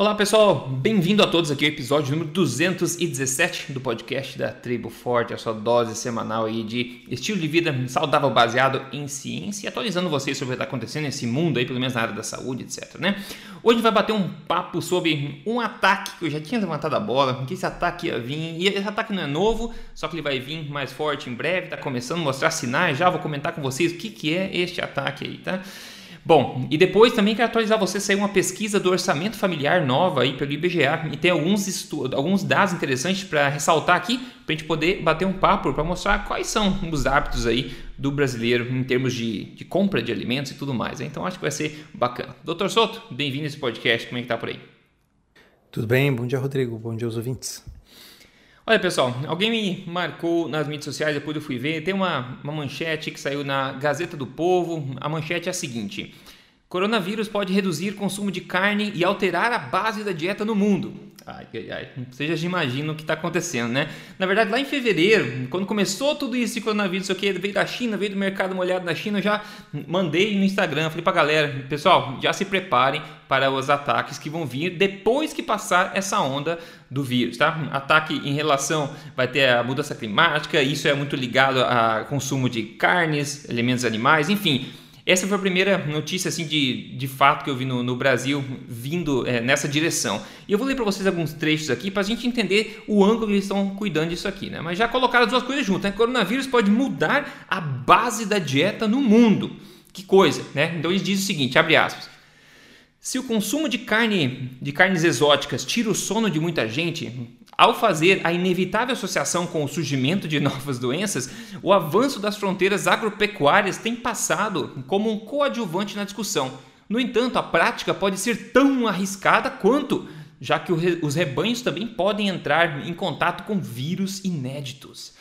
Olá pessoal, bem-vindo a todos aqui ao episódio número 217 do podcast da Tribo Forte, a sua dose semanal aí de estilo de vida saudável baseado em ciência e atualizando vocês sobre o que está acontecendo nesse mundo aí, pelo menos na área da saúde, etc, né? Hoje a gente vai bater um papo sobre um ataque que eu já tinha levantado a bola, que esse ataque ia vir, e esse ataque não é novo, só que ele vai vir mais forte em breve, está começando a mostrar sinais, já vou comentar com vocês o que, que é este ataque aí, tá? Bom, e depois também quero atualizar você, saiu uma pesquisa do orçamento familiar nova aí pelo IBGA e tem alguns, alguns dados interessantes para ressaltar aqui, para a gente poder bater um papo, para mostrar quais são os hábitos aí do brasileiro em termos de, de compra de alimentos e tudo mais. Né? Então acho que vai ser bacana. Doutor Soto, bem-vindo a esse podcast, como é que tá por aí? Tudo bem, bom dia Rodrigo, bom dia aos ouvintes. Olha pessoal, alguém me marcou nas mídias sociais, depois eu fui ver, tem uma, uma manchete que saiu na Gazeta do Povo. A manchete é a seguinte: Coronavírus pode reduzir consumo de carne e alterar a base da dieta no mundo. Ai, ai, ai. Vocês já imaginam o que está acontecendo, né? Na verdade, lá em fevereiro, quando começou tudo isso de coronavírus, o que veio da China, veio do mercado molhado da China, eu já mandei no Instagram, falei pra galera, pessoal, já se preparem para os ataques que vão vir depois que passar essa onda do vírus, tá? Ataque em relação vai ter a mudança climática, isso é muito ligado a consumo de carnes, elementos animais, enfim, essa foi a primeira notícia assim de, de fato que eu vi no, no Brasil vindo é, nessa direção. E eu vou ler para vocês alguns trechos aqui para a gente entender o ângulo que eles estão cuidando disso aqui. Né? Mas já colocaram as duas coisas juntas. Né? Coronavírus pode mudar a base da dieta no mundo. Que coisa, né? Então eles dizem o seguinte, abre aspas. Se o consumo de carne, de carnes exóticas tira o sono de muita gente, ao fazer a inevitável associação com o surgimento de novas doenças, o avanço das fronteiras agropecuárias tem passado como um coadjuvante na discussão. No entanto, a prática pode ser tão arriscada quanto, já que os rebanhos também podem entrar em contato com vírus inéditos.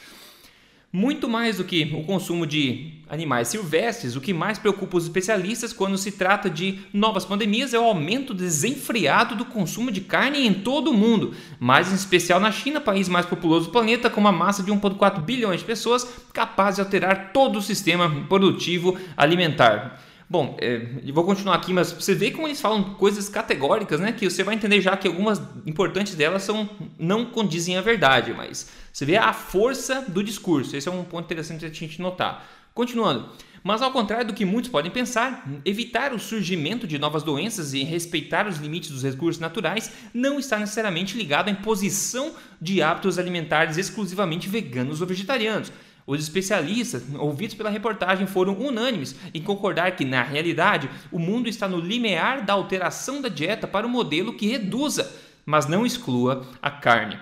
Muito mais do que o consumo de animais silvestres, o que mais preocupa os especialistas quando se trata de novas pandemias é o aumento desenfreado do consumo de carne em todo o mundo, mais em especial na China, país mais populoso do planeta, com uma massa de 1,4 bilhões de pessoas, capaz de alterar todo o sistema produtivo alimentar. Bom, é, vou continuar aqui, mas você vê como eles falam coisas categóricas, né? Que você vai entender já que algumas importantes delas são não condizem à verdade, mas você vê a força do discurso. Esse é um ponto interessante a gente notar. Continuando. Mas ao contrário do que muitos podem pensar, evitar o surgimento de novas doenças e respeitar os limites dos recursos naturais não está necessariamente ligado à imposição de hábitos alimentares exclusivamente veganos ou vegetarianos. Os especialistas, ouvidos pela reportagem, foram unânimes em concordar que, na realidade, o mundo está no limiar da alteração da dieta para um modelo que reduza, mas não exclua, a carne.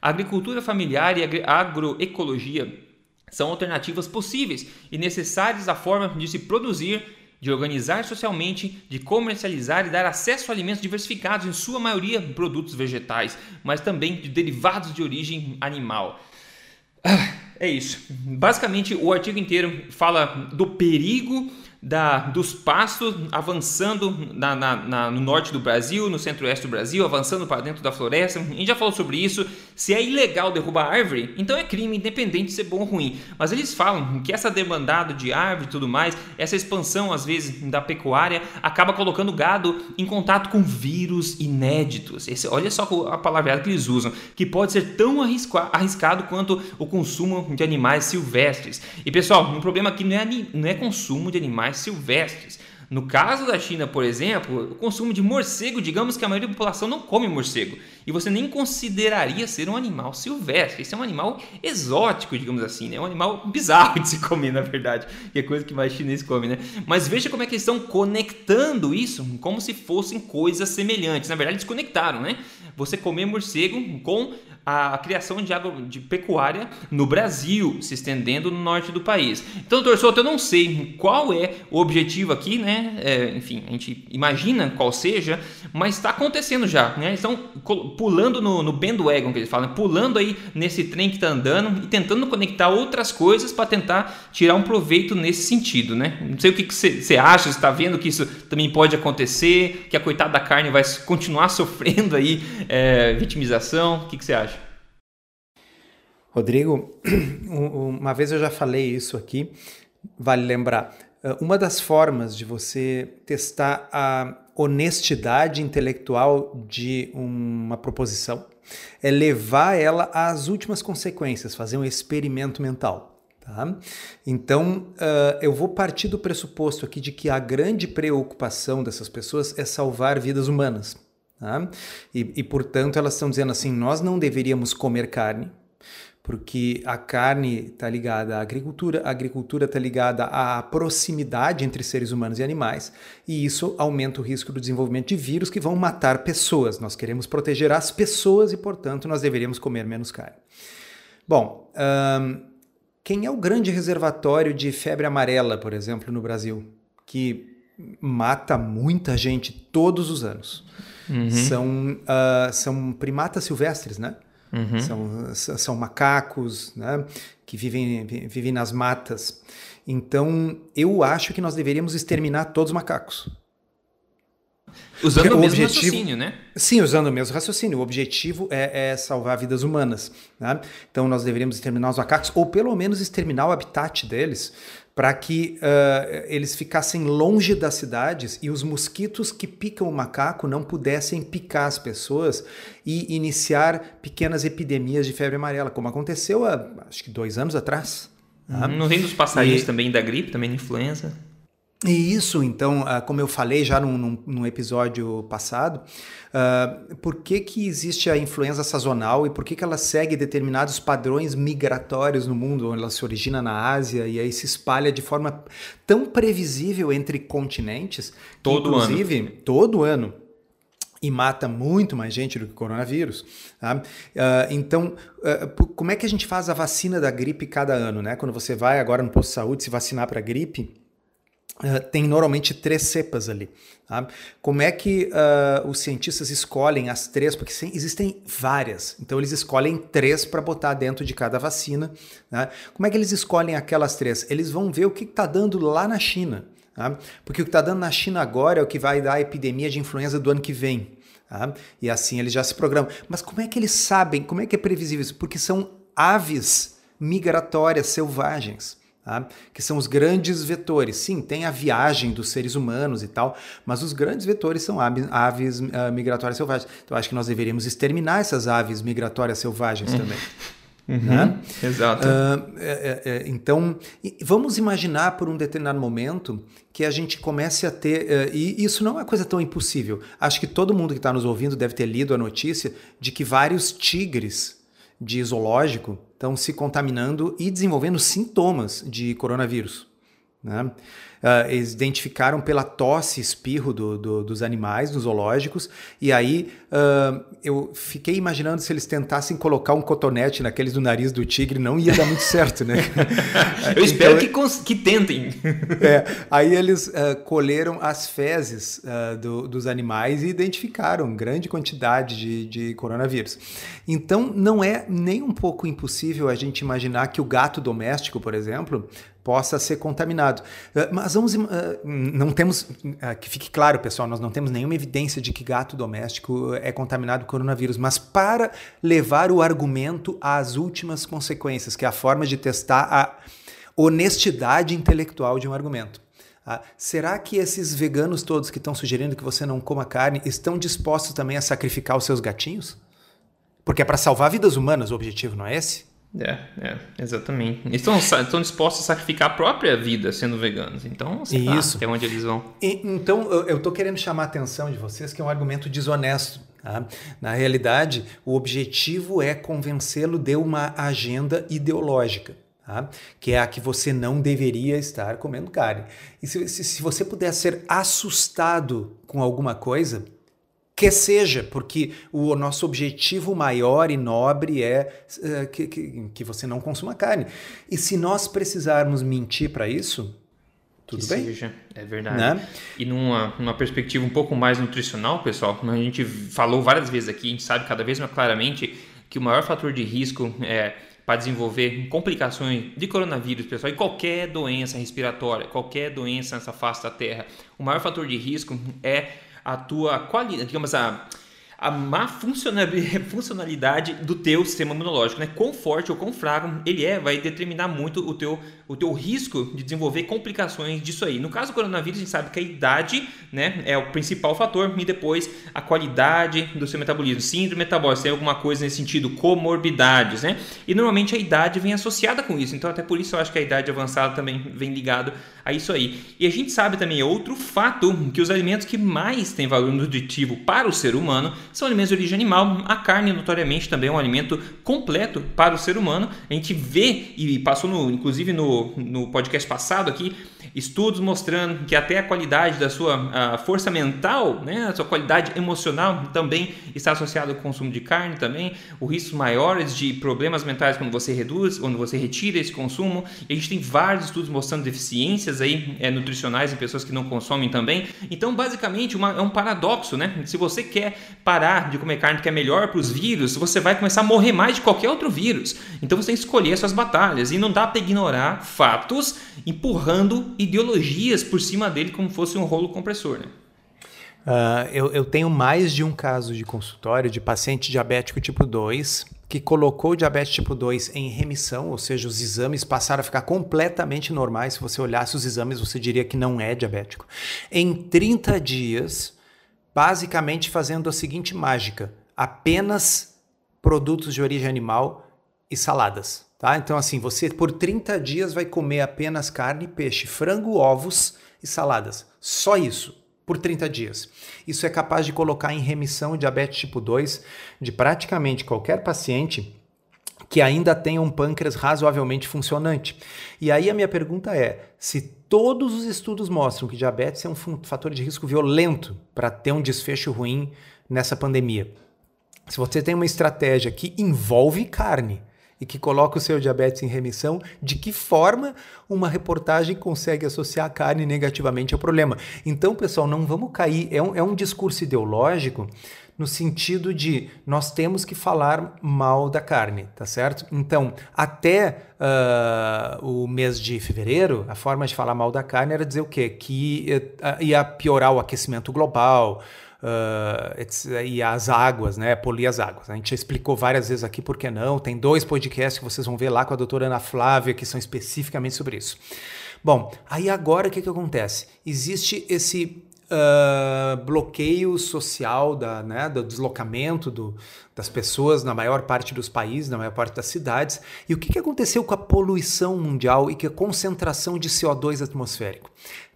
A agricultura familiar e a agroecologia são alternativas possíveis e necessárias à forma de se produzir, de organizar socialmente, de comercializar e dar acesso a alimentos diversificados, em sua maioria produtos vegetais, mas também de derivados de origem animal. Ah, é isso. Basicamente, o artigo inteiro fala do perigo da, dos pastos avançando na, na, na, no norte do Brasil, no centro-oeste do Brasil, avançando para dentro da floresta. A gente já falou sobre isso. Se é ilegal derrubar árvore, então é crime, independente de ser bom ou ruim. Mas eles falam que essa demandada de árvore e tudo mais, essa expansão às vezes da pecuária, acaba colocando o gado em contato com vírus inéditos. Esse, olha só a palavra que eles usam, que pode ser tão arriscado quanto o consumo de animais silvestres. E pessoal, um problema aqui não é, não é consumo de animais animais silvestres. No caso da China, por exemplo, o consumo de morcego, digamos que a maioria da população não come morcego, e você nem consideraria ser um animal silvestre. Esse é um animal exótico, digamos assim, né? É um animal bizarro de se comer, na verdade, que é coisa que mais chinês come, né? Mas veja como é que eles estão conectando isso como se fossem coisas semelhantes. Na verdade, eles conectaram, né? Você comer morcego com a criação de água de pecuária no Brasil, se estendendo no norte do país. Então, doutor eu não sei qual é o objetivo aqui, né? É, enfim, a gente imagina qual seja, mas está acontecendo já, né? Estão pulando no, no bandwagon, que eles falam, pulando aí nesse trem que está andando e tentando conectar outras coisas para tentar tirar um proveito nesse sentido, né? Não sei o que você acha, você está vendo que isso também pode acontecer, que a coitada da carne vai continuar sofrendo aí é, vitimização, o que você acha? Rodrigo, uma vez eu já falei isso aqui, vale lembrar. Eh, uma das formas de você testar a honestidade intelectual de uma proposição, é levar ela às últimas consequências, fazer um experimento mental. Tá? Então, uh, eu vou partir do pressuposto aqui de que a grande preocupação dessas pessoas é salvar vidas humanas. Tá? E, e, portanto, elas estão dizendo assim: nós não deveríamos comer carne, porque a carne está ligada à agricultura, a agricultura está ligada à proximidade entre seres humanos e animais, e isso aumenta o risco do desenvolvimento de vírus que vão matar pessoas. Nós queremos proteger as pessoas e, portanto, nós deveríamos comer menos carne. Bom, um, quem é o grande reservatório de febre amarela, por exemplo, no Brasil, que mata muita gente todos os anos? Uhum. São, uh, são primatas silvestres, né? Uhum. São, são macacos né, que vivem, vivem nas matas. Então, eu acho que nós deveríamos exterminar todos os macacos. Usando Porque o, mesmo objetivo, raciocínio, né? Sim, usando o mesmo raciocínio. O objetivo é, é salvar vidas humanas. Né? Então, nós deveríamos exterminar os macacos, ou pelo menos exterminar o habitat deles, para que uh, eles ficassem longe das cidades e os mosquitos que picam o macaco não pudessem picar as pessoas e iniciar pequenas epidemias de febre amarela, como aconteceu há acho que dois anos atrás. Tá? No reino dos passarinhos e... também da gripe, também da influenza. E isso, então, ah, como eu falei já num, num, num episódio passado, uh, por que, que existe a influenza sazonal e por que, que ela segue determinados padrões migratórios no mundo, onde ela se origina na Ásia e aí se espalha de forma tão previsível entre continentes, todo inclusive ano. todo ano e mata muito mais gente do que o coronavírus. Tá? Uh, então, uh, como é que a gente faz a vacina da gripe cada ano? Né? Quando você vai agora no posto de saúde se vacinar para gripe, Uh, tem normalmente três cepas ali. Tá? Como é que uh, os cientistas escolhem as três? Porque sim, existem várias. Então eles escolhem três para botar dentro de cada vacina. Né? Como é que eles escolhem aquelas três? Eles vão ver o que está dando lá na China. Tá? Porque o que está dando na China agora é o que vai dar a epidemia de influenza do ano que vem. Tá? E assim eles já se programam. Mas como é que eles sabem? Como é que é previsível isso? Porque são aves migratórias selvagens. Tá? que são os grandes vetores. Sim, tem a viagem dos seres humanos e tal, mas os grandes vetores são aves, aves uh, migratórias selvagens. Então, acho que nós deveríamos exterminar essas aves migratórias selvagens também. Uhum, né? Exato. Uh, é, é, então, vamos imaginar por um determinado momento que a gente comece a ter. Uh, e isso não é uma coisa tão impossível. Acho que todo mundo que está nos ouvindo deve ter lido a notícia de que vários tigres de zoológico estão se contaminando e desenvolvendo sintomas de coronavírus. Né? Uh, eles identificaram pela tosse, espirro do, do, dos animais, dos zoológicos, e aí uh, eu fiquei imaginando se eles tentassem colocar um cotonete naqueles do nariz do tigre, não ia dar muito certo, né? eu espero então, que, que tentem. é, aí eles uh, colheram as fezes do, dos animais e identificaram grande quantidade de, de coronavírus. Então não é nem um pouco impossível a gente imaginar que o gato doméstico, por exemplo, possa ser contaminado. Eh, mas vamos, não temos, que fique claro, pessoal, nós não temos nenhuma evidência de que gato doméstico é contaminado com coronavírus, mas para levar o argumento às últimas consequências, que é a forma de testar a honestidade intelectual de um argumento. Ah, será que esses veganos todos que estão sugerindo que você não coma carne estão dispostos também a sacrificar os seus gatinhos? Porque é para salvar vidas humanas o objetivo, não é esse? É, é, exatamente. Eles estão, estão dispostos a sacrificar a própria vida sendo veganos. Então, Isso. Lá, é onde eles vão. E, então, eu estou querendo chamar a atenção de vocês que é um argumento desonesto. Tá? Na realidade, o objetivo é convencê-lo de uma agenda ideológica. Tá? Que é a que você não deveria estar comendo carne. E se, se, se você puder ser assustado com alguma coisa, que seja, porque o nosso objetivo maior e nobre é uh, que, que, que, você não consuma carne. E se nós precisarmos mentir para isso, tudo que bem. Seja, é verdade. Né? E numa, numa perspectiva um pouco mais nutricional, pessoal, a gente falou várias vezes aqui, a gente sabe cada vez mais claramente que o maior fator de risco é para desenvolver complicações de coronavírus, pessoal, e qualquer doença respiratória, qualquer doença nessa face da Terra, o maior fator de risco é a tua qualidade, digamos, a, a má funcionalidade do teu sistema imunológico, né? Quão forte ou quão fraco ele é, vai determinar muito o teu, o teu risco de desenvolver complicações disso aí. No caso do coronavírus, a gente sabe que a idade, né, é o principal fator e depois a qualidade do seu metabolismo, síndrome metabólica, tem alguma coisa nesse sentido, comorbidades, né? E normalmente a idade vem associada com isso. Então até por isso eu acho que a idade avançada também vem ligado a isso aí. E a gente sabe também outro fato que os alimentos que mais têm valor nutritivo para o ser humano são alimentos de origem animal. A carne, notoriamente, também é um alimento completo para o ser humano. A gente vê, e passou no, inclusive no, no podcast passado aqui, estudos mostrando que até a qualidade da sua força mental, né, a sua qualidade emocional também está associada ao consumo de carne também, o riscos maiores de problemas mentais quando você reduz, quando você retira esse consumo. E a gente tem vários estudos mostrando deficiências aí é, nutricionais em pessoas que não consomem também. Então, basicamente, uma, é um paradoxo, né? Se você quer parar de comer carne que é melhor para os vírus, você vai começar a morrer mais de qualquer outro vírus. Então, você tem que escolher suas batalhas e não dá para ignorar fatos empurrando ideologias por cima dele como fosse um rolo compressor, né? Uh, eu, eu, tenho mais de um caso de consultório de paciente diabético tipo 2 que colocou o diabetes tipo 2 em remissão, ou seja, os exames passaram a ficar completamente normais. Se você olhasse os exames, você diria que não é diabético. Em 30 dias, basicamente fazendo a seguinte mágica: apenas produtos de origem animal e saladas. Tá? Então, assim, você por 30 dias vai comer apenas carne, peixe, frango, ovos e saladas. Só isso, por 30 dias. Isso é capaz de colocar em remissão o diabetes tipo 2 de praticamente qualquer paciente que ainda tenha um pâncreas razoavelmente funcionante. E aí a minha pergunta é: se todos os estudos mostram que diabetes é um fator de risco violento para ter um desfecho ruim nessa pandemia, se você tem uma estratégia que envolve carne, e que coloca o seu diabetes em remissão, de que forma uma reportagem consegue associar a carne negativamente ao problema. Então, pessoal, não vamos cair. É um, é um discurso ideológico no sentido de nós temos que falar mal da carne, tá certo? Então, até uh, o mês de fevereiro, a forma de falar mal da carne era dizer o quê? Que uh, ia piorar o aquecimento global, uh, e as águas, né? Polir as águas. A gente já explicou várias vezes aqui por que não. Tem dois podcasts que vocês vão ver lá com a doutora Ana Flávia que são especificamente sobre isso. Bom, aí agora o que, que acontece? Existe esse Uh, bloqueio social da, né, do deslocamento do, das pessoas na maior parte dos países, na maior parte das cidades. E o que, que aconteceu com a poluição mundial e com a concentração de CO2 atmosférico?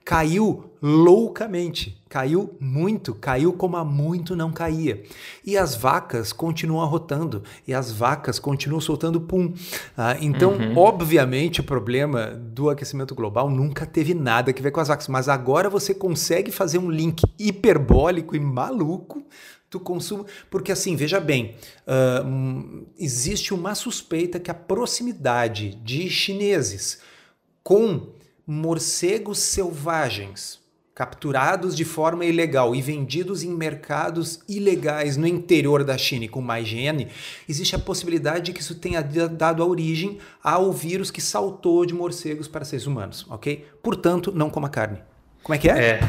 Caiu loucamente, caiu muito, caiu como há muito não caía. E as vacas continuam arrotando, e as vacas continuam soltando pum. Ah, então, uhum. obviamente, o problema do aquecimento global nunca teve nada a ver com as vacas, mas agora você consegue fazer um link hiperbólico e maluco do consumo, porque assim, veja bem, uh, existe uma suspeita que a proximidade de chineses com morcegos selvagens capturados de forma ilegal e vendidos em mercados ilegais no interior da China e com má higiene, existe a possibilidade de que isso tenha dado a origem ao vírus que saltou de morcegos para seres humanos, ok? Portanto, não coma carne. Como é que é? É.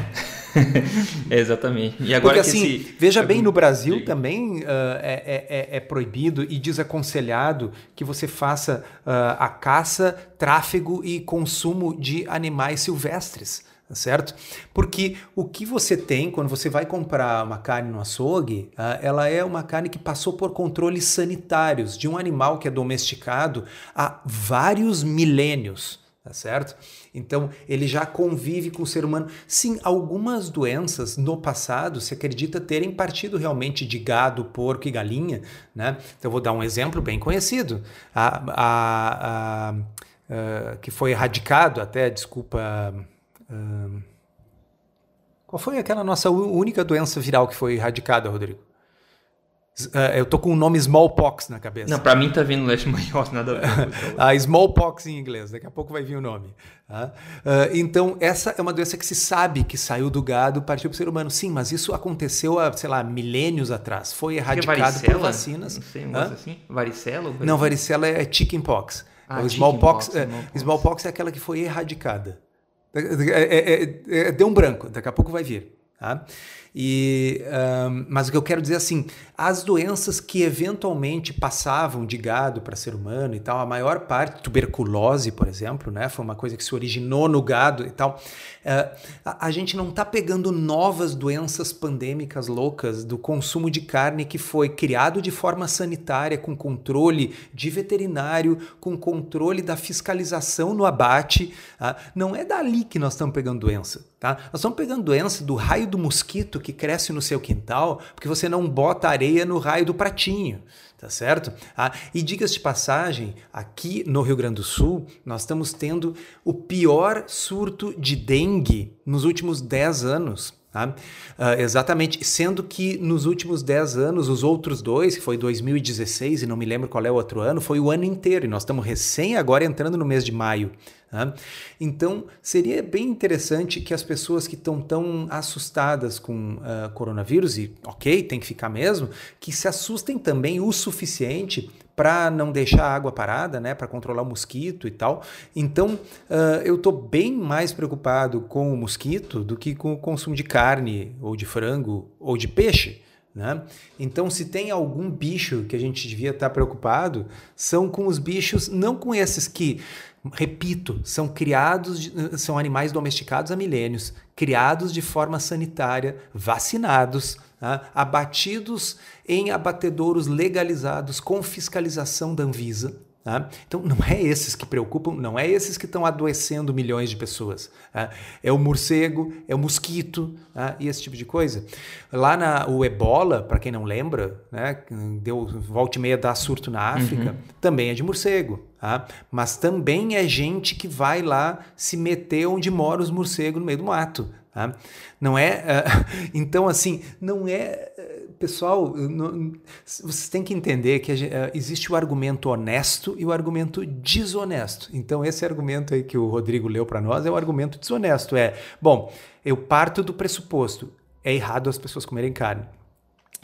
é exatamente. E agora Porque, assim, esse... veja bem, no Brasil Diga. também uh, é, é, é, proibido e desaconselhado que você faça uh, a caça, tráfego e consumo de animais silvestres. Tá certo? Porque o que você tem quando você vai comprar uma carne no açougue, uh, ela é uma carne que passou por controles sanitários de um animal que é domesticado há vários milênios tá certo? Então, ele já convive com o ser humano. Sim, algumas doenças no passado se acredita terem partido realmente de gado, porco e galinha, né? Então, eu vou dar um exemplo bem conhecido. A, a, a, a que foi erradicado até, desculpa... qual foi aquela nossa única doença viral que foi erradicada, Rodrigo? Uh, eu tô com o nome smallpox na cabeça. Não, para mim tá vindo leishmaniose, nada a ver. a smallpox em inglês, daqui a pouco vai vir o nome. Tá? Uh, então, essa é uma doença que se sabe que saiu do gado, partiu para o ser humano. Sim, mas isso aconteceu há, sei lá, milênios atrás. Foi erradicado por vacinas. Não sei, um assim? Varicela? Não, varicela é chickenpox. Ah, o smallpox, smallpox, é, smallpox. smallpox é aquela que foi erradicada. É, é, é, é, deu um branco, daqui a pouco vai vir. Tá? E, um, mas o que eu quero dizer assim, as doenças que eventualmente passavam de gado para ser humano e tal, a maior parte, tuberculose, por exemplo, né, foi uma coisa que se originou no gado e tal. Uh, a, a, gente não está pegando novas doenças pandêmicas loucas do consumo de carne que foi criado de forma sanitária, com controle de veterinário, com controle da fiscalização no abate. Uh, não é dali que nós estamos pegando doença. Tá? Nós estamos pegando doença do raio do mosquito que cresce no seu quintal porque você não bota areia no raio do pratinho. Tá certo? Ah, e dicas de passagem, aqui no Rio Grande do Sul, nós estamos tendo o pior surto de dengue nos últimos 10 anos. Tá? Uh, exatamente, sendo que nos últimos 10 anos, os outros dois, que foi 2016 e não me lembro qual é o outro ano, foi o ano inteiro, e nós estamos recém agora entrando no mês de maio. Tá? Então, seria bem interessante que as pessoas que estão tão assustadas com uh, coronavírus, e ok, tem que ficar mesmo, que se assustem também o suficiente para não deixar a água parada, né, para controlar o mosquito e tal. Então, uh, eu estou bem mais preocupado com o mosquito do que com o consumo de carne, ou de frango, ou de peixe. Né? Então, se tem algum bicho que a gente devia estar tá preocupado, são com os bichos, não com esses que repito, são criados, são animais domesticados há milênios, criados de forma sanitária, vacinados, tá? abatidos em abatedouros legalizados com fiscalização da Anvisa. Tá? Então, não é esses que preocupam, não é esses que estão adoecendo milhões de pessoas. Tá? É o morcego, é o mosquito tá? e esse tipo de coisa. Lá na, o ebola, para quem não lembra, né, deu volta e meia dar surto na África, uhum. também é de morcego. Tá? Mas também é gente que vai lá se meter onde moram os morcegos no meio do mato. Tá? Não é. Uh, então, assim, não é. Pessoal, não, vocês têm que entender que uh, existe o argumento honesto e o argumento desonesto. Então, esse argumento aí que o Rodrigo leu para nós é o argumento desonesto. É, bom, eu parto do pressuposto, é errado as pessoas comerem carne.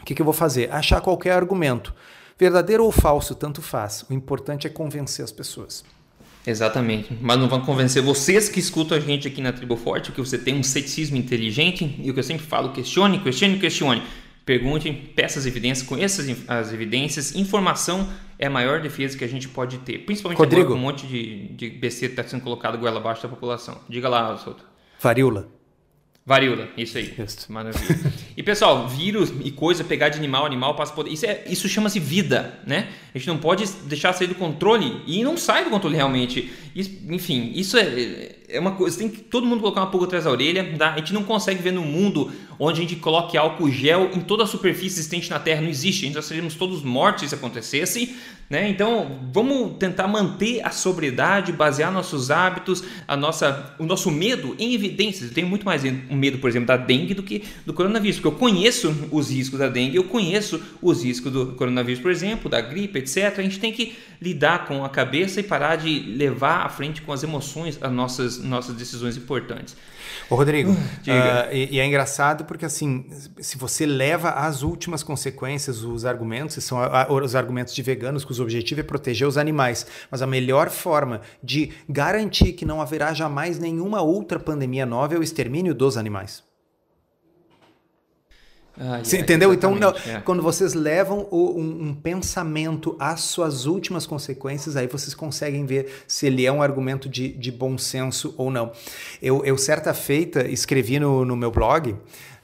O que, que eu vou fazer? Achar qualquer argumento. Verdadeiro ou falso, tanto faz. O importante é convencer as pessoas. Exatamente. Mas não vão convencer vocês que escutam a gente aqui na Tribo Forte que você tem um ceticismo inteligente e o que eu sempre falo, questione, questione, questione. Pergunte, peça as evidências, conheça as evidências. Informação é a maior defesa que a gente pode ter. Principalmente Rodrigo. agora com um monte de, de besteira que está sendo colocado goela abaixo da população. Diga lá, Souto. Varíola. Varíola, isso aí. Isso. Maravilha. e pessoal, vírus e coisa, pegar de animal, animal passa poder. Isso, é, isso chama-se vida, né? A gente não pode deixar sair do controle e não sai do controle realmente. Isso, enfim, isso é, é uma coisa. Tem que todo mundo colocar uma pulga atrás da orelha. Tá? A gente não consegue ver no mundo onde a gente coloque álcool gel em toda a superfície existente na Terra. Não existe. A gente já seríamos todos mortos se acontecesse. Né? Então, vamos tentar manter a sobriedade, basear nossos hábitos, a nossa, o nosso medo em evidências. Eu tenho muito mais medo, por exemplo, da dengue do que do coronavírus, porque eu conheço os riscos da dengue, eu conheço os riscos do coronavírus, por exemplo, da gripe, etc. A gente tem que lidar com a cabeça e parar de levar à frente com as emoções as nossas, nossas decisões importantes. Ô Rodrigo, uh, e, e, é engraçado porque assim, se você leva às últimas consequências os argumentos, são a, a, os argumentos de veganos, cujo objetivo é proteger os animais, mas a melhor forma de garantir que não haverá jamais nenhuma outra pandemia nova é o extermínio dos animais. Ah, Você entendeu? Então, não, é. quando vocês levam o, um, um, pensamento às suas últimas consequências, aí vocês conseguem ver se ele é um argumento de, de bom senso ou não. Eu, eu certa feita, escrevi no, no meu blog.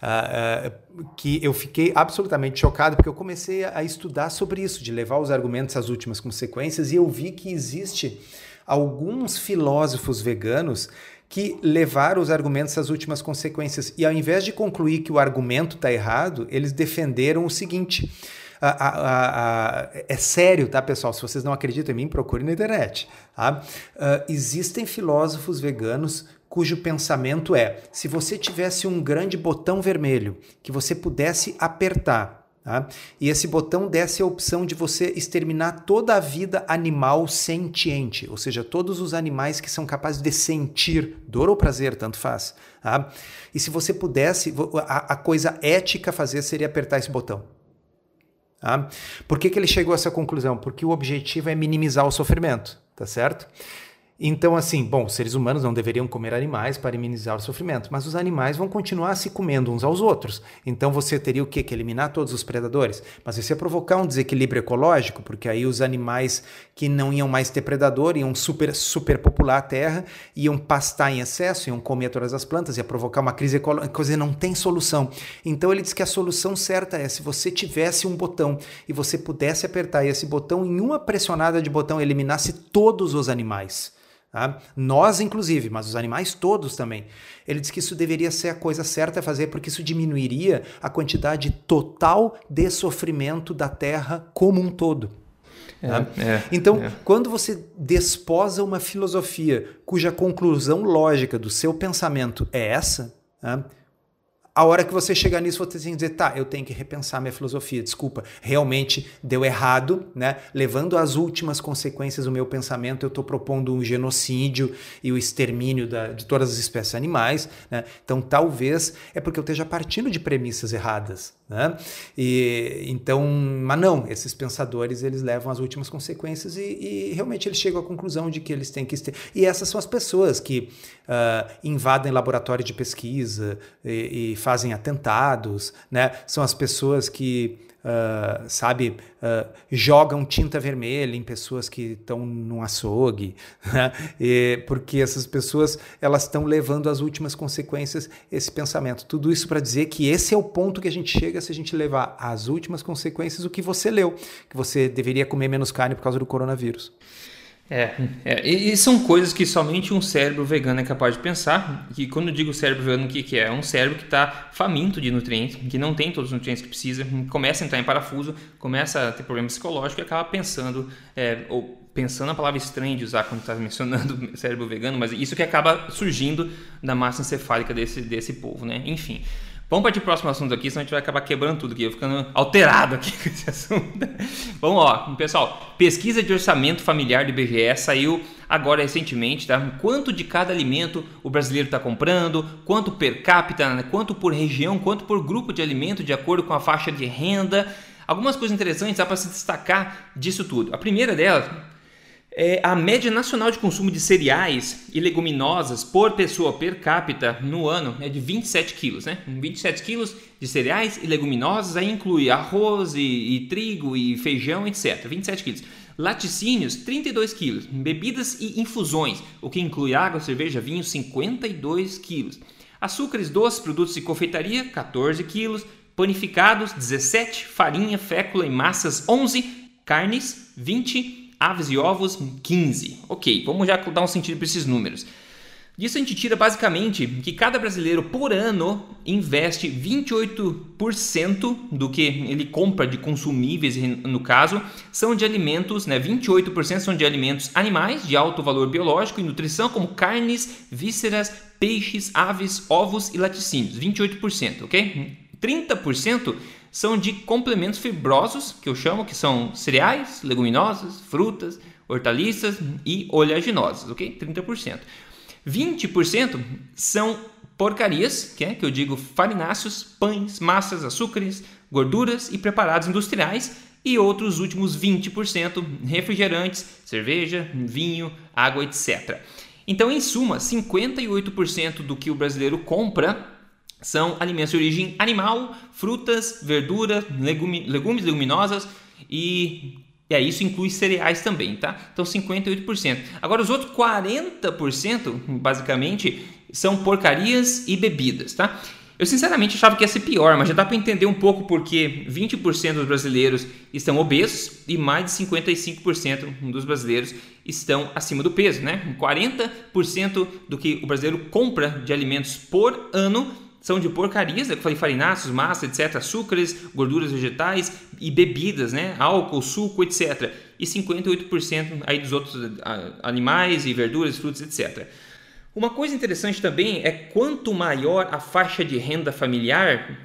Uh, uh, que eu fiquei absolutamente chocado porque eu comecei a estudar sobre isso, de levar os argumentos às últimas consequências, e eu vi que existe alguns filósofos veganos que levaram os argumentos às últimas consequências. E ao invés de concluir que o argumento está errado, eles defenderam o seguinte. A, a, a, é sério, tá, pessoal? Se vocês não acreditam em mim, procure na internet. Tá? Uh, existem filósofos veganos cujo pensamento é: se você tivesse um grande botão vermelho que você pudesse apertar Tá? E esse botão desse a opção de você exterminar toda a vida animal sentiente, ou seja, todos os animais que são capazes de sentir dor ou prazer, tanto faz. Tá? E se você pudesse, a, a, coisa ética a fazer seria apertar esse botão. Tá? Por que, que ele chegou a essa conclusão? Porque o objetivo é minimizar o sofrimento, tá certo? Então, assim, bom, os seres humanos não deveriam comer animais para minimizar o sofrimento, mas os animais vão continuar se comendo uns aos outros. Então você teria o quê? Que eliminar todos os predadores. Mas isso ia provocar um desequilíbrio ecológico, porque aí os animais que não iam mais ter predador iam super, superpopular a terra, iam pastar em excesso, iam comer todas as plantas, ia provocar uma crise ecológica, coisa não tem solução. Então ele diz que a solução certa é se você tivesse um botão e você pudesse apertar esse botão em uma pressionada de botão eliminasse todos os animais. Tá? Nós, inclusive, mas os animais todos também. Ele diz que isso deveria ser a coisa certa a fazer, porque isso diminuiria a quantidade total de sofrimento da Terra como um todo. É, tá? é, então, é. quando você desposa uma filosofia cuja conclusão lógica do seu pensamento é essa, tá? A hora que você chegar nisso, você tem que dizer, tá, eu tenho que repensar minha filosofia, desculpa, realmente deu errado, né? Levando às últimas consequências o meu pensamento, eu estou propondo um genocídio e o extermínio da, de todas as espécies animais, né? Então, talvez é porque eu esteja partindo de premissas erradas, né? E, então, mas não, esses pensadores, eles levam às últimas consequências e, e realmente eles chegam à conclusão de que eles têm que... E essas são as pessoas que uh, invadem laboratório de pesquisa e, e fazem atentados, né? São as pessoas que Uh, sabe, uh, jogam tinta vermelha em pessoas que estão num açougue, né? e, porque essas pessoas elas estão levando às últimas consequências esse pensamento. Tudo isso para dizer que esse é o ponto que a gente chega se a gente levar às últimas consequências o que você leu, que você deveria comer menos carne por causa do coronavírus. É, é, e são coisas que somente um cérebro vegano é capaz de pensar. E quando eu digo cérebro vegano, o que, que é? É um cérebro que está faminto de nutrientes, que não tem todos os nutrientes que precisa, começa a entrar em parafuso, começa a ter problema psicológico e acaba pensando, é, ou pensando a palavra estranha de usar quando está mencionando cérebro vegano, mas isso que acaba surgindo da massa encefálica desse, desse povo, né? Enfim. Vamos partir para o próximo assunto aqui, senão a gente vai acabar quebrando tudo aqui, eu ficando alterado aqui com esse assunto. Vamos lá, pessoal. Pesquisa de orçamento familiar do IBGE saiu agora recentemente, tá? Quanto de cada alimento o brasileiro está comprando, quanto per capita, né? quanto por região, quanto por grupo de alimento, de acordo com a faixa de renda. Algumas coisas interessantes dá para se destacar disso tudo. A primeira delas é, a média nacional de consumo de cereais e leguminosas por pessoa per capita no ano é de 27 quilos, né? 27 quilos de cereais e leguminosas, aí inclui arroz e, e trigo e feijão, etc. 27 quilos. Laticínios, 32 quilos. Bebidas e infusões, o que inclui água, cerveja, vinho, 52 quilos. Açúcares, doces, produtos de confeitaria, 14 quilos. Panificados, 17. Farinha, fécula e massas, 11. Carnes, 20 aves e ovos 15. Ok, vamos já dar um sentido para esses números. Disso a gente tira basicamente que cada brasileiro por ano investe 28% do que ele compra de consumíveis, no caso, são de alimentos, né? 28% são de alimentos animais de alto valor biológico e nutrição, como carnes, vísceras, peixes, aves, ovos e laticínios. 28%, ok? 30% são de complementos fibrosos, que eu chamo, que são cereais, leguminosas, frutas, hortaliças e oleaginosas, ok? 30%. 20% são porcarias, que é que eu digo farináceos, pães, massas, açúcares, gorduras e preparados industriais, e outros últimos 20% refrigerantes, cerveja, vinho, água, etc. Então, em suma, 58% do que o brasileiro compra são alimentos de origem animal, frutas, verduras, legume, legumes, leguminosas e, e aí isso inclui cereais também, tá? Então 58%. Agora os outros 40%, basicamente, são porcarias e bebidas, tá? Eu sinceramente achava que ia ser pior, mas já dá para entender um pouco porque 20% dos brasileiros estão obesos e mais de 55% dos brasileiros estão acima do peso, né? 40% do que o brasileiro compra de alimentos por ano são de porcarias, eu falei farináceos, massa, etc, açúcares, gorduras vegetais e bebidas, né, álcool, suco, etc. E 58% aí dos outros animais e verduras, frutos, etc. Uma coisa interessante também é quanto maior a faixa de renda familiar,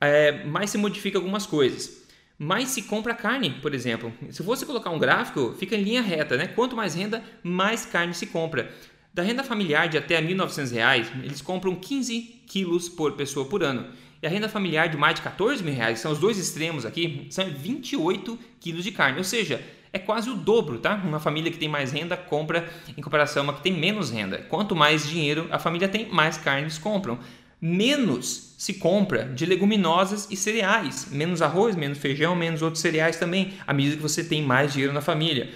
é, mais se modifica algumas coisas. Mais se compra carne, por exemplo. Se você colocar um gráfico, fica em linha reta, né? Quanto mais renda, mais carne se compra. Da renda familiar de até 1.900 reais, eles compram 15 quilos por pessoa por ano. e a renda familiar de mais de 14 mil reais, são os dois extremos aqui, são 28 quilos de carne. Ou seja, é quase o dobro, tá? Uma família que tem mais renda compra em comparação a uma que tem menos renda. Quanto mais dinheiro a família tem, mais carne eles compram. Menos se compra de leguminosas e cereais, menos arroz, menos feijão, menos outros cereais também, à medida que você tem mais dinheiro na família.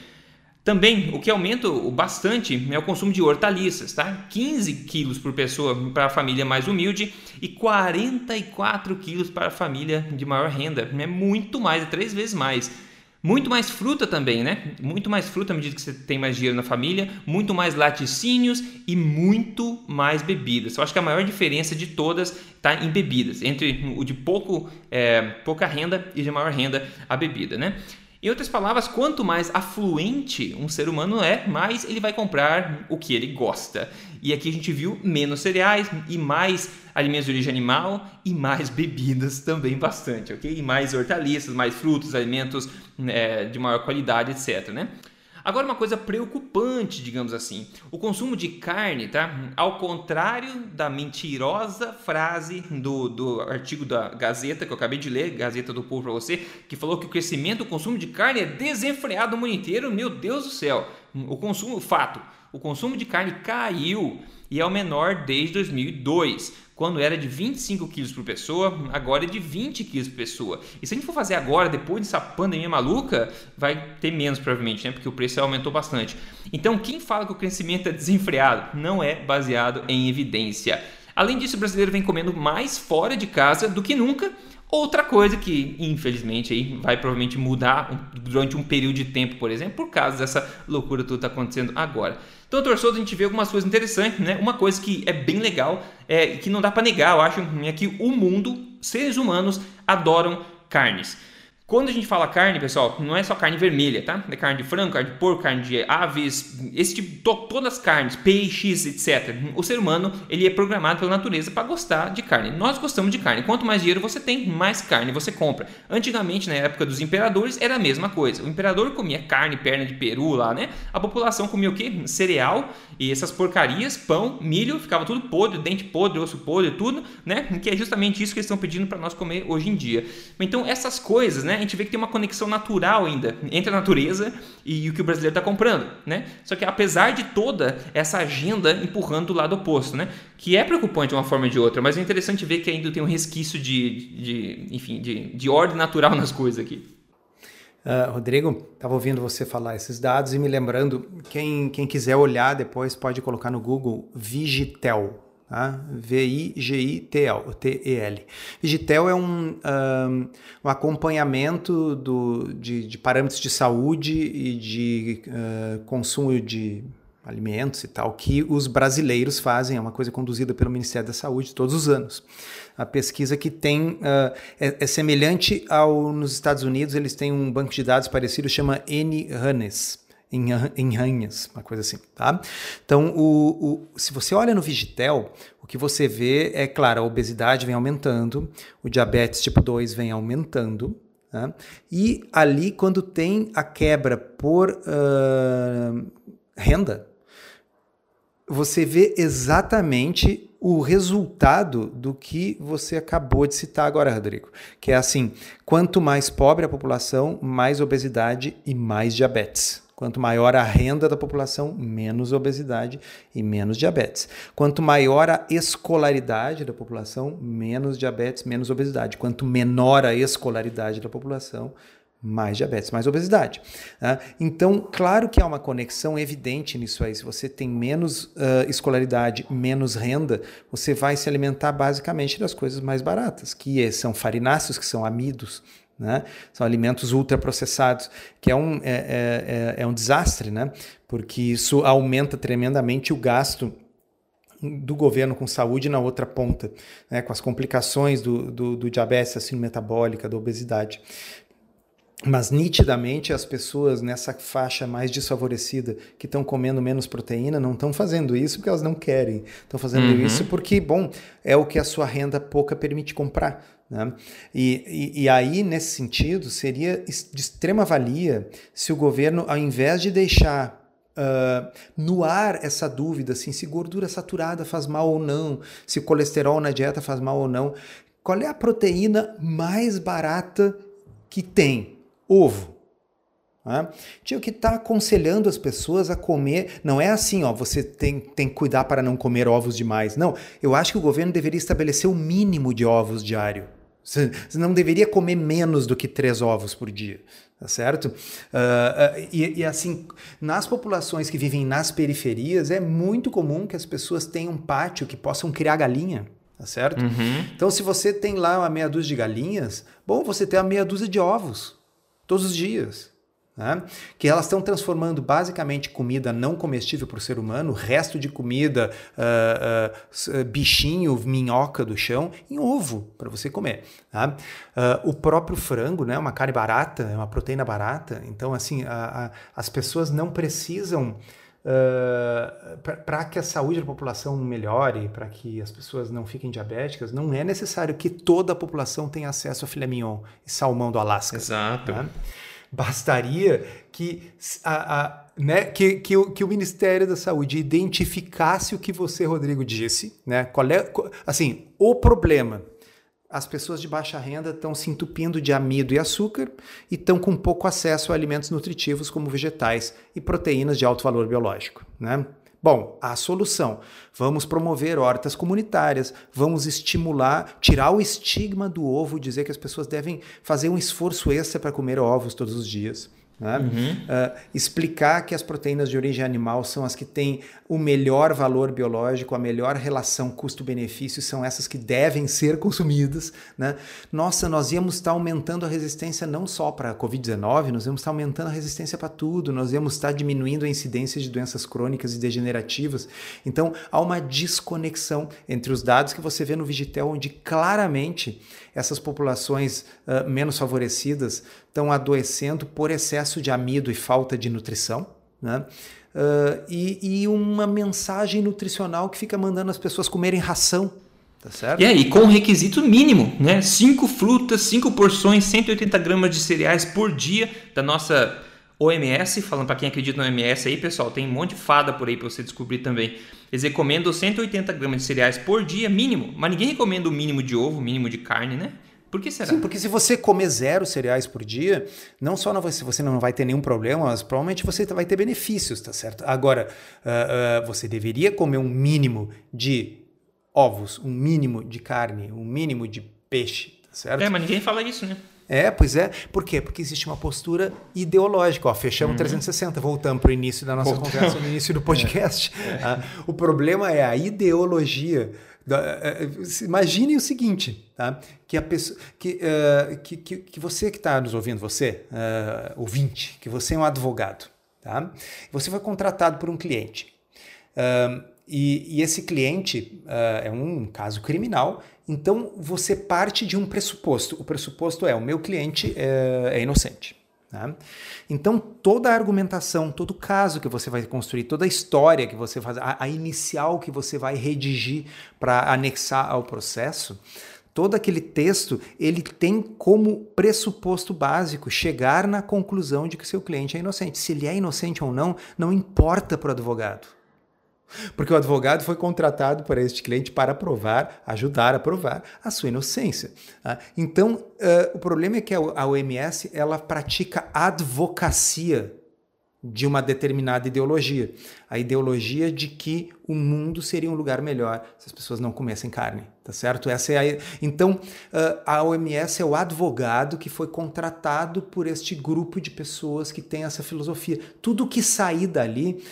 Também, o que aumenta bastante é o consumo de hortaliças, tá? 15 quilos por pessoa para a família mais humilde e 44 quilos para a família de maior renda. É muito mais, é três vezes mais. Muito mais fruta também, né? Muito mais fruta à medida que você tem mais dinheiro na família, muito mais laticínios e muito mais bebidas. Eu acho que a maior diferença de todas está em bebidas, entre o de pouco, é, pouca renda e de maior renda a bebida, né? Em outras palavras, quanto mais afluente um ser humano é, mais ele vai comprar o que ele gosta. E aqui a gente viu menos cereais e mais alimentos de origem animal e mais bebidas também bastante, ok? E mais hortaliças, mais frutos, alimentos é, de maior qualidade, etc, né? Agora, uma coisa preocupante, digamos assim: o consumo de carne, tá? Ao contrário da mentirosa frase do, do artigo da Gazeta, que eu acabei de ler, Gazeta do Povo para você, que falou que o crescimento do consumo de carne é desenfreado no mundo inteiro. Meu Deus do céu! O consumo, fato, o consumo de carne caiu e é o menor desde 2002 quando era de 25 quilos por pessoa, agora é de 20 quilos por pessoa. E se a gente for fazer agora, depois dessa pandemia maluca, vai ter menos provavelmente, né? Porque o preço aumentou bastante. Então, quem fala que o crescimento é desenfreado não é baseado em evidência. Além disso, o brasileiro vem comendo mais fora de casa do que nunca. Outra coisa que, infelizmente, aí vai provavelmente mudar durante um período de tempo, por exemplo, por causa dessa loucura tudo está acontecendo agora. Então, torcedor, a gente vê algumas coisas interessantes, né? Uma coisa que é bem legal, é que não dá para negar, eu acho, é que o mundo, seres humanos, adoram carnes. Quando a gente fala carne, pessoal, não é só carne vermelha, tá? É carne de frango, carne de porco, carne de aves, esse tipo, to, todas as carnes, peixes, etc. O ser humano, ele é programado pela natureza para gostar de carne. Nós gostamos de carne. Quanto mais dinheiro você tem, mais carne você compra. Antigamente, na época dos imperadores, era a mesma coisa. O imperador comia carne, perna de peru lá, né? A população comia o quê? Cereal e essas porcarias, pão, milho, ficava tudo podre, dente podre, osso podre, tudo, né? Que é justamente isso que eles estão pedindo para nós comer hoje em dia. Então, essas coisas, né? Gente vê que tem uma conexão natural ainda entre a natureza e o que o brasileiro está comprando, né? Só que apesar de toda essa agenda empurrando do lado oposto, né? Que é preocupante de uma forma ou de outra, mas é interessante ver que ainda tem um resquício de, de enfim, de, de ordem natural nas coisas aqui. Uh, Rodrigo, estava ouvindo você falar esses dados e me lembrando, quem, quem quiser olhar depois pode colocar no Google Vigitel, Tá? V-I-G-I-T-E-L. Vigitel é um, um, um acompanhamento do, de, de, parâmetros de saúde e de uh, consumo de alimentos e tal, que os brasileiros fazem, é uma coisa conduzida pelo Ministério da Saúde todos os anos. A pesquisa que tem uh, é, é, semelhante ao nos Estados Unidos, eles têm um banco de dados parecido, chama N-Hannes em, em ranhas, uma coisa assim, tá? Então, o, o, se você olha no Vigitel, o que você vê é, claro, a obesidade vem aumentando, o diabetes tipo 2 vem aumentando, tá? e ali, quando tem a quebra por uh, renda, você vê exatamente o resultado do que você acabou de citar agora, Rodrigo, que é assim: quanto mais pobre a população, mais obesidade e mais diabetes. Quanto maior a renda da população, menos obesidade e menos diabetes. Quanto maior a escolaridade da população, menos diabetes, menos obesidade. Quanto menor a escolaridade da população, mais diabetes, mais obesidade. Né? Então, claro que há uma conexão evidente nisso aí. Se você tem menos uh, escolaridade, menos renda, você vai se alimentar basicamente das coisas mais baratas, que são farináceos, que são amidos, né? São alimentos ultraprocessados, que é um, é, é, é, é um desastre, né? porque isso aumenta tremendamente o gasto do governo com saúde na outra ponta, né? com as complicações do, do, do diabetes, assim, metabólica, da obesidade. Mas nitidamente as pessoas nessa faixa mais desfavorecida que estão comendo menos proteína não estão fazendo isso porque elas não querem. Estão fazendo uhum. isso porque, bom, é o que a sua renda pouca permite comprar. Né? E, e, e, aí, nesse sentido, seria de extrema valia se o governo, ao invés de deixar uh, no ar essa dúvida assim, se gordura saturada faz mal ou não, se colesterol na dieta faz mal ou não, Qual é a proteína mais barata que tem? Ovo. Né? Tinha que estar tá aconselhando as pessoas a comer. Não é assim, ó, você tem, tem que cuidar para não comer ovos demais. Não, eu acho que o governo deveria estabelecer o um mínimo de ovos diário. Você não deveria comer menos do que três ovos por dia, tá certo? Uh, uh, e, e, assim, nas populações que vivem nas periferias, é muito comum que as pessoas tenham um pátio que possam criar galinha, tá certo? Uhum. Então, se você tem lá uma meia dúzia de galinhas, bom, você tem uma meia dúzia de ovos todos os dias. Né? que elas estão transformando basicamente comida não comestível para o ser humano, resto de comida, uh, uh, bichinho, minhoca do chão, em ovo para você comer. Tá? Uh, o próprio frango, né, uma carne barata, é uma proteína barata, então assim a, a, as pessoas não precisam Uh, para que a saúde da população melhore, para que as pessoas não fiquem diabéticas, não é necessário que toda a população tenha acesso a filé mignon e salmão do Alasca. Exato. Tá? Bastaria que, a, a, né, que, que, o, que o Ministério da Saúde identificasse o que você, Rodrigo, disse. Né? Qual é, assim, o problema. As pessoas de baixa renda estão se entupindo de amido e açúcar e estão com pouco acesso a alimentos nutritivos como vegetais e proteínas de alto valor biológico. Né? Bom, a solução: vamos promover hortas comunitárias, vamos estimular, tirar o estigma do ovo, dizer que as pessoas devem fazer um esforço extra para comer ovos todos os dias. Né? Uhum. Uh, explicar que as proteínas de origem animal são as que têm o melhor valor biológico, a melhor relação custo-benefício, são essas que devem ser consumidas. Né? Nossa, nós íamos estar aumentando a resistência não só para a Covid-19, nós íamos estar aumentando a resistência para tudo, nós íamos estar diminuindo a incidência de doenças crônicas e degenerativas. Então, há uma desconexão entre os dados que você vê no Vigitel, onde claramente essas populações uh, menos favorecidas estão adoecendo por excesso de amido e falta de nutrição, né? Uh, e, e, uma mensagem nutricional que fica mandando as pessoas comerem ração. Tá certo? E aí, com requisito mínimo, né? Cinco frutas, cinco porções, 180 gramas de cereais por dia da nossa OMS, falando para quem acredita no OMS aí, pessoal, tem um monte de fada por aí para você descobrir também. Eles recomendam 180 gramas de cereais por dia, mínimo. Mas ninguém recomenda o mínimo de ovo, o mínimo de carne, né? Por que será? Sim, porque se você comer zero cereais por dia, não só não vai, você não vai ter nenhum problema, mas provavelmente você vai ter benefícios, tá certo? Agora, uh, uh, você deveria comer um mínimo de ovos, um mínimo de carne, um mínimo de peixe, tá certo? É, mas ninguém fala isso, né? É, pois é. Por quê? Porque existe uma postura ideológica. Ó, fechamos uhum. 360, voltamos para o início da nossa Voltamos. conversa, no início do podcast. É. Ah, o problema é a ideologia é, é, imagine o seguinte, tá? que, a pessoa, que, uh, que, que, que, você que está nos ouvindo, você, uh, ouvinte, que você é um advogado. Tá? Você foi contratado por um cliente. Uh, e, e, esse cliente é um caso criminal, então você parte de um pressuposto. O pressuposto é: o meu cliente é inocente. Tá? Então, toda a argumentação, todo o caso que você vai construir, toda a história que você faz, a, a inicial que você vai redigir para anexar ao processo, todo aquele texto, ele tem como pressuposto básico chegar na conclusão de que seu cliente é inocente. Se ele é inocente ou não, não importa para o advogado. Porque o advogado foi contratado para este cliente para provar, ajudar a provar a sua inocência. Tá? Então, uh, o problema é que a OMS ela pratica advocacia de uma determinada ideologia. A ideologia de que o mundo seria um lugar melhor se as pessoas não comessem carne, tá certo? Essa é a... Então, uh, a OMS é o advogado que foi contratado por este grupo de pessoas que tem essa filosofia. Tudo que sair dali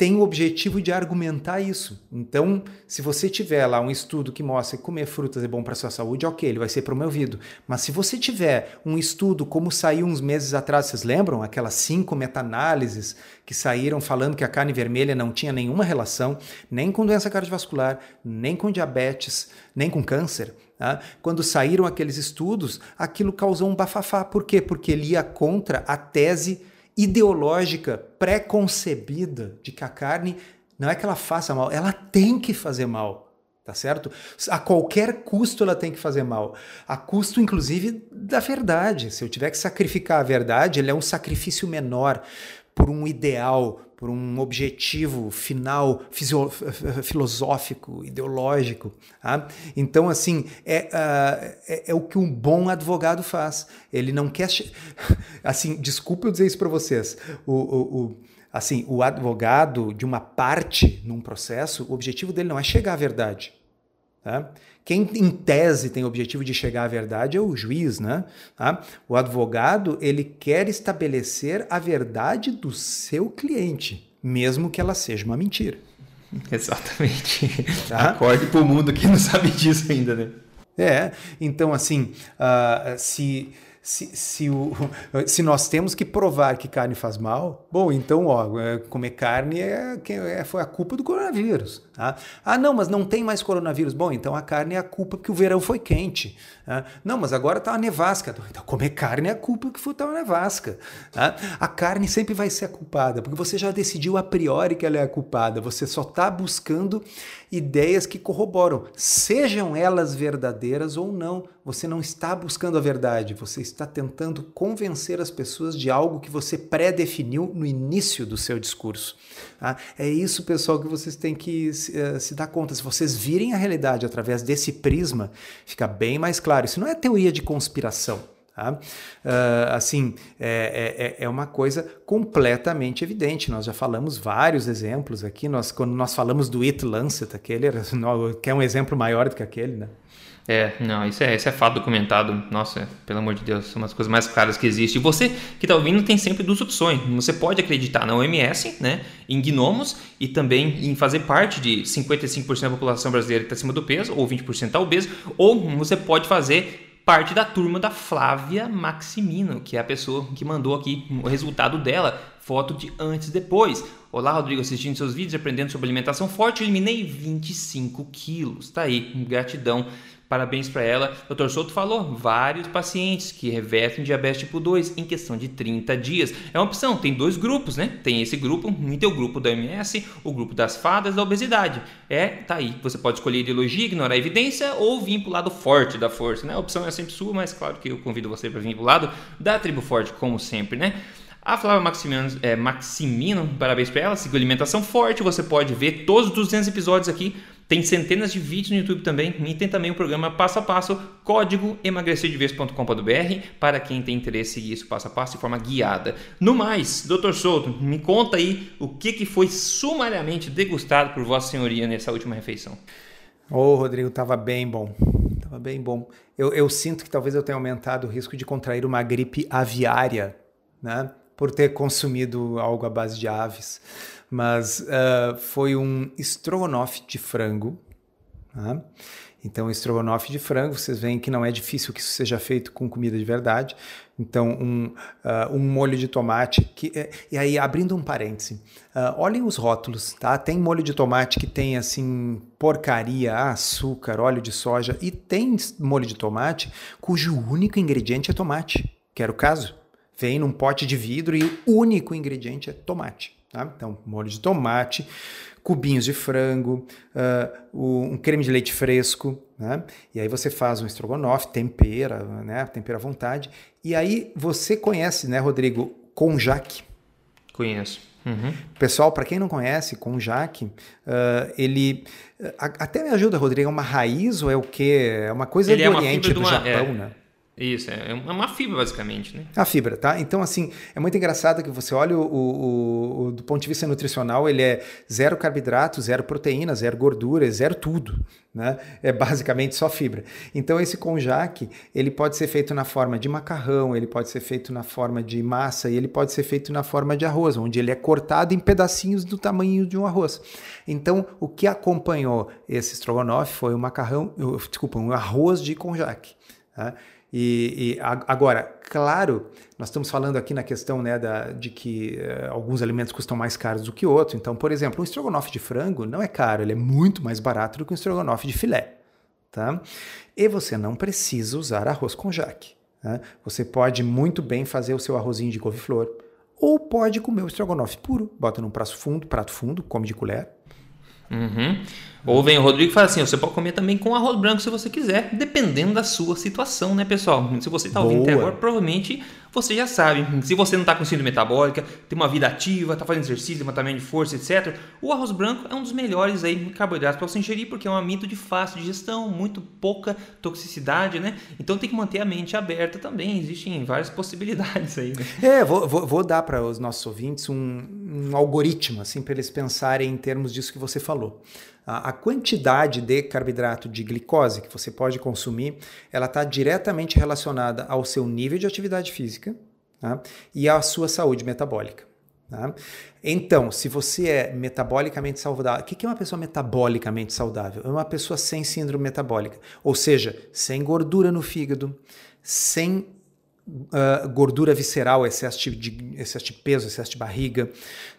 tem o objetivo de argumentar isso. Então, se você tiver lá um estudo que mostra que comer frutas é bom para a sua saúde, ok, ele vai ser promovido. Mas se você tiver um estudo como saiu uns meses atrás, vocês lembram? Aquelas cinco meta-análises que saíram falando que a carne vermelha não tinha nenhuma relação nem com doença cardiovascular, nem com diabetes, nem com câncer. Tá? Quando saíram aqueles estudos, aquilo causou um bafafá. Por quê? Porque ele ia contra a tese ideológica pré-concebida de que a carne não é que ela faça mal, ela tem que fazer mal. Tá certo? A qualquer custo ela tem que fazer mal. A custo, inclusive, da verdade. Se eu tiver que sacrificar a verdade, ele é um sacrifício menor. Por um ideal, por um objetivo final filosófico, ideológico. Tá? Então, assim, é, uh, é, é, o que um bom advogado faz. Ele não quer. Assim, desculpa eu dizer isso para vocês. O, o, o, assim, o advogado de uma parte num processo, o objetivo dele não é chegar à verdade. Tá? Quem, em tese, tem o objetivo de chegar à verdade é o juiz, né? Tá? O advogado, ele quer estabelecer a verdade do seu cliente, mesmo que ela seja uma mentira. Exatamente. Tá? Acorde para o mundo que não sabe disso ainda, né? É, então assim, uh, se se, se, o, se nós temos que provar que carne faz mal, bom, então, ó, é, comer carne é, é, foi a culpa do coronavírus. Tá? Ah, não, mas não tem mais coronavírus. Bom, então a carne é a culpa porque o verão foi quente. Tá? Não, mas agora está uma nevasca. Então comer carne é a culpa que foi uma nevasca. Tá? A carne sempre vai ser a culpada, porque você já decidiu a priori que ela é a culpada. Você só está buscando ideias que corroboram, sejam elas verdadeiras ou não. Você não está buscando a verdade, você está tentando convencer as pessoas de algo que você pré-definiu no início do seu discurso. Tá? É isso, pessoal, que vocês têm que se, uh, se dar conta. Se vocês virem a realidade através desse prisma, fica bem mais claro. Isso não é teoria de conspiração. Tá? Uh, assim, é, é, é, uma coisa completamente evidente. Nós já falamos vários exemplos aqui. Nós, quando nós falamos do It Lancet, aquele era, que é um exemplo maior do que aquele, né? É, não, isso é, isso é fato documentado. Nossa, pelo amor de Deus, são umas coisas mais claras que existem. E você que está ouvindo tem sempre duas opções. Você pode acreditar na OMS, né, em gnomos e também em fazer parte de 55% da população brasileira que está acima do peso, ou 20% está obeso, ou você pode fazer parte da turma da Flávia Maximino, que é a pessoa que mandou aqui o resultado dela, foto de antes e depois. Olá, Rodrigo, assistindo seus vídeos, aprendendo sobre alimentação forte, eliminei 25 quilos. Tá aí, gratidão Parabéns para ela. Dr. Souto falou: vários pacientes que revertem diabetes tipo 2 em questão de 30 dias. É uma opção, tem dois grupos, né? Tem esse grupo, tem o grupo da MS, o grupo das fadas da obesidade. É, tá aí. Você pode escolher ideologia, ignorar a evidência ou vir pro lado forte da força, né? A opção é sempre sua, mas claro que eu convido você para vir pro lado da tribo forte, como sempre, né? A Flávia Maximino, é, Maximino parabéns para ela, seguiu alimentação forte. Você pode ver todos os 200 episódios aqui tem centenas de vídeos no YouTube também e tem também o programa passo a passo, código emagrecerdeves.com.br para quem tem interesse em seguir isso passo a passo de forma guiada. No mais, Dr. Souto, me conta aí o que, que foi sumariamente degustado por Vossa Senhoria nessa última refeição. Ô, oh, Rodrigo, estava bem bom. Estava bem bom. Eu, eu sinto que talvez eu tenha aumentado o risco de contrair uma gripe aviária, né? Por ter consumido algo à base de aves mas uh, foi um estrogonofe de frango. Tá? Então, estrogonofe de frango, vocês veem que não é difícil que isso seja feito com comida de verdade. Então, um, uh, um molho de tomate. Que, é, e aí, abrindo um parêntese, uh, olhem os rótulos, tá? Tem molho de tomate que tem, assim, porcaria, açúcar, óleo de soja. E tem molho de tomate cujo único ingrediente é tomate, que era o caso. Vem num pote de vidro e o único ingrediente é tomate. Tá? Então, molho de tomate, cubinhos de frango, uh, um creme de leite fresco, né? E aí você faz um estrogonofe, tempera, né? Tempera à vontade. E aí você conhece, né, Rodrigo, conjac? Conheço. Uhum. Pessoal, para quem não conhece, conjac, uh, ele até me ajuda, Rodrigo, é uma raiz ou é o quê? É uma coisa ele do é Oriente, do uma, Japão, é, né? Isso, é uma fibra basicamente, né? A fibra, tá? Então, assim, é muito engraçado que você olha o, o, o, do ponto de vista nutricional, ele é zero carboidrato, zero proteína, zero gordura, zero tudo, né? É basicamente só fibra. Então, esse conjac, ele pode ser feito na forma de macarrão, ele pode ser feito na forma de massa e ele pode ser feito na forma de arroz, onde ele é cortado em pedacinhos do tamanho de um arroz. Então, o que acompanhou esse estrogonofe foi o macarrão, desculpa, um arroz de conjac, tá? E, e, agora, claro, nós estamos falando aqui na questão né, da, de que uh, alguns alimentos custam mais caros do que outros. Então, por exemplo, um estrogonofe de frango não é caro, ele é muito mais barato do que um estrogonofe de filé. Tá? E você não precisa usar arroz com jaque. Tá? Você pode muito bem fazer o seu arrozinho de couve-flor. Ou pode comer o estrogonofe puro, bota num prato fundo, prato fundo, come de colher. Uhum. Ou vem o Rodrigo e fala assim: você pode comer também com arroz branco se você quiser, dependendo da sua situação, né, pessoal? Se você está ouvindo até agora, provavelmente você já sabe, se você não está com síndrome metabólica, tem uma vida ativa, está fazendo exercício, levantamento de força, etc., o arroz branco é um dos melhores aí carboidratos para você ingerir, porque é um amido de fácil digestão, muito pouca toxicidade, né? Então tem que manter a mente aberta também, existem várias possibilidades aí. Né? É, vou, vou, vou dar para os nossos ouvintes um, um algoritmo, assim, para eles pensarem em termos disso que você falou. A, quantidade de carboidrato de glicose que você pode consumir, ela está diretamente relacionada ao seu nível de atividade física tá? e à sua saúde metabólica. Tá? Então, se você é metabolicamente saudável, o que é uma pessoa metabolicamente saudável? É uma pessoa sem síndrome metabólica, ou seja, sem gordura no fígado, sem uh, gordura visceral, excesso de, excesso de peso, excesso de barriga,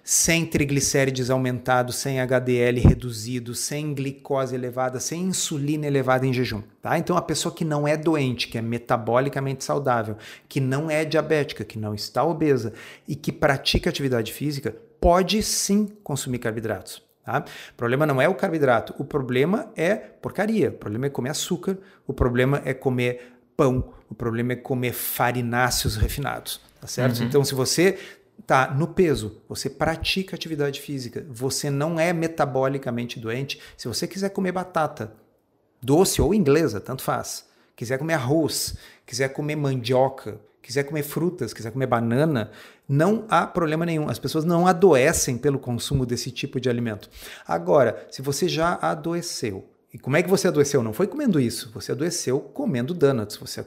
sem triglicérides aumentados, sem HDL reduzido, sem glicose elevada, sem insulina elevada em jejum. Tá? Então, a pessoa que não é doente, que é metabolicamente saudável, que não é diabética, que não está obesa e que pratica atividade física, pode sim consumir carboidratos. Tá? O problema não é o carboidrato, o problema é porcaria, o problema é comer açúcar, o problema é comer pão, o problema é comer farináceos refinados, tá certo? Uhum. Então, se você tá no peso, você pratica atividade física, você não é metabolicamente doente, se você quiser comer batata, doce ou inglesa, tanto faz, quiser comer arroz, quiser comer mandioca, quiser comer frutas, quiser comer banana, não há problema nenhum. As pessoas não adoecem pelo consumo desse tipo de alimento. Agora, se você já adoeceu, e como é que você adoeceu? Não foi comendo isso. Você adoeceu comendo donuts, você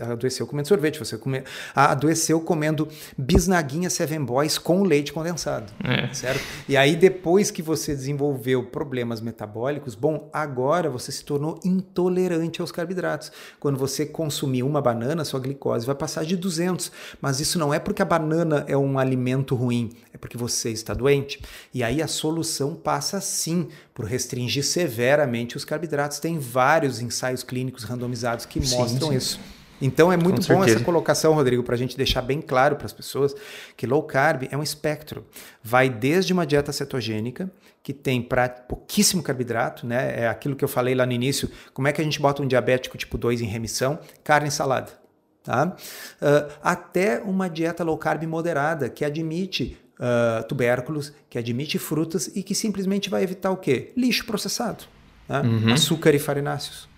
adoeceu comendo sorvete, você come... adoeceu comendo bisnaguinha Seven Boys com leite condensado. É. Certo? E aí, depois que você desenvolveu problemas metabólicos, bom, agora você se tornou intolerante aos carboidratos. Quando você consumir uma banana, sua glicose vai passar de 200. Mas isso não é porque a banana é um alimento ruim, é porque você está doente. E aí a solução passa sim por restringir severamente os carboidratos. Tem vários ensaios clínicos randomizados que sim, mostram sim. isso. Então é muito Com bom certeza. essa colocação, Rodrigo, para a gente deixar bem claro para as pessoas que low carb é um espectro. Vai desde uma dieta cetogênica, que tem pra, pouquíssimo carboidrato, né? É aquilo que eu falei lá no início. Como é que a gente bota um diabético tipo 2 em remissão? Carne e salada. Tá? Uh, até uma dieta low carb moderada, que admite uh, tubérculos, que admite frutas e que simplesmente vai evitar o quê? Lixo processado, né? uhum. açúcar e farináceos.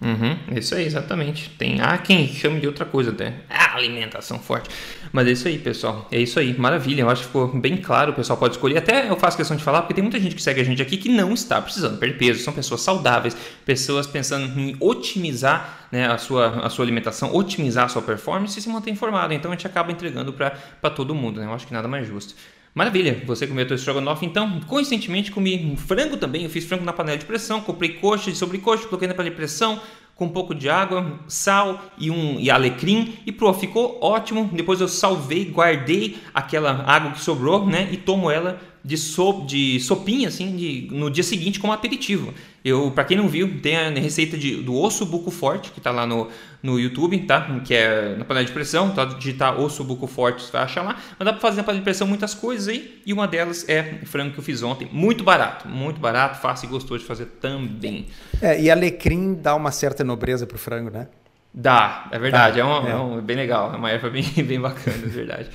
Uhum, isso aí, exatamente. Tem há quem chame de outra coisa até. Ah, alimentação forte. Mas é isso aí, pessoal. É isso aí, maravilha. Eu acho que ficou bem claro. O pessoal pode escolher. Até eu faço questão de falar, porque tem muita gente que segue a gente aqui que não está precisando perder peso. São pessoas saudáveis, pessoas pensando em otimizar né, a, sua, a sua alimentação, otimizar a sua performance e se manter informado. Então a gente acaba entregando para todo mundo. Né? Eu acho que nada mais justo. Maravilha, você comeu teu estrogonofe então? Coincidentemente comi frango também, eu fiz frango na panela de pressão, comprei coxa de sobrecoxa, coloquei na panela de pressão com um pouco de água, sal e um e alecrim e pô, ficou ótimo. Depois eu salvei, guardei aquela água que sobrou, né, e tomo ela de, so, de sopinha, assim, de, no dia seguinte como aperitivo. Eu, para quem não viu, tem a receita de, do osso buco forte, que está lá no, no YouTube, tá? Que é na panela de pressão, tá? Digitar osso buco forte, você vai achar lá. Mas dá para fazer na panela de pressão muitas coisas aí, e uma delas é o frango que eu fiz ontem. Muito barato, muito barato, fácil e gostoso de fazer também. É, e alecrim dá uma certa nobreza pro frango, né? Dá, é verdade, é, um, é. é um, bem legal, é uma erva bem, bem bacana, é verdade.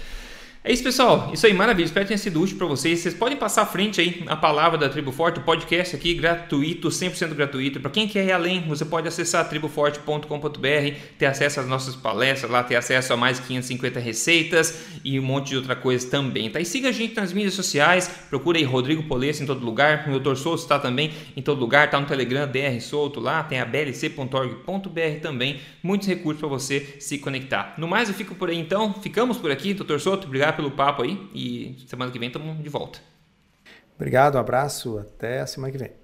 É isso, pessoal. Isso aí, maravilha. Espero que tenha sido útil para vocês. Vocês podem passar à frente aí a palavra da Tribo Forte, o podcast aqui gratuito, 100% gratuito. Para quem quer ir além, você pode acessar triboforte.com.br, ter acesso às nossas palestras lá, ter acesso a mais de 550 receitas e um monte de outra coisa também. Tá? E siga a gente nas mídias sociais. Procura aí Rodrigo Polesso em todo lugar. O Dr. Souto está também em todo lugar. Tá no Telegram, DR Souto lá. Tem a blc.org.br também. Muitos recursos para você se conectar. No mais, eu fico por aí então. Ficamos por aqui, Dr. Souto. Obrigado pelo papo aí e semana que vem estamos de volta. Obrigado, um abraço, até a semana que vem.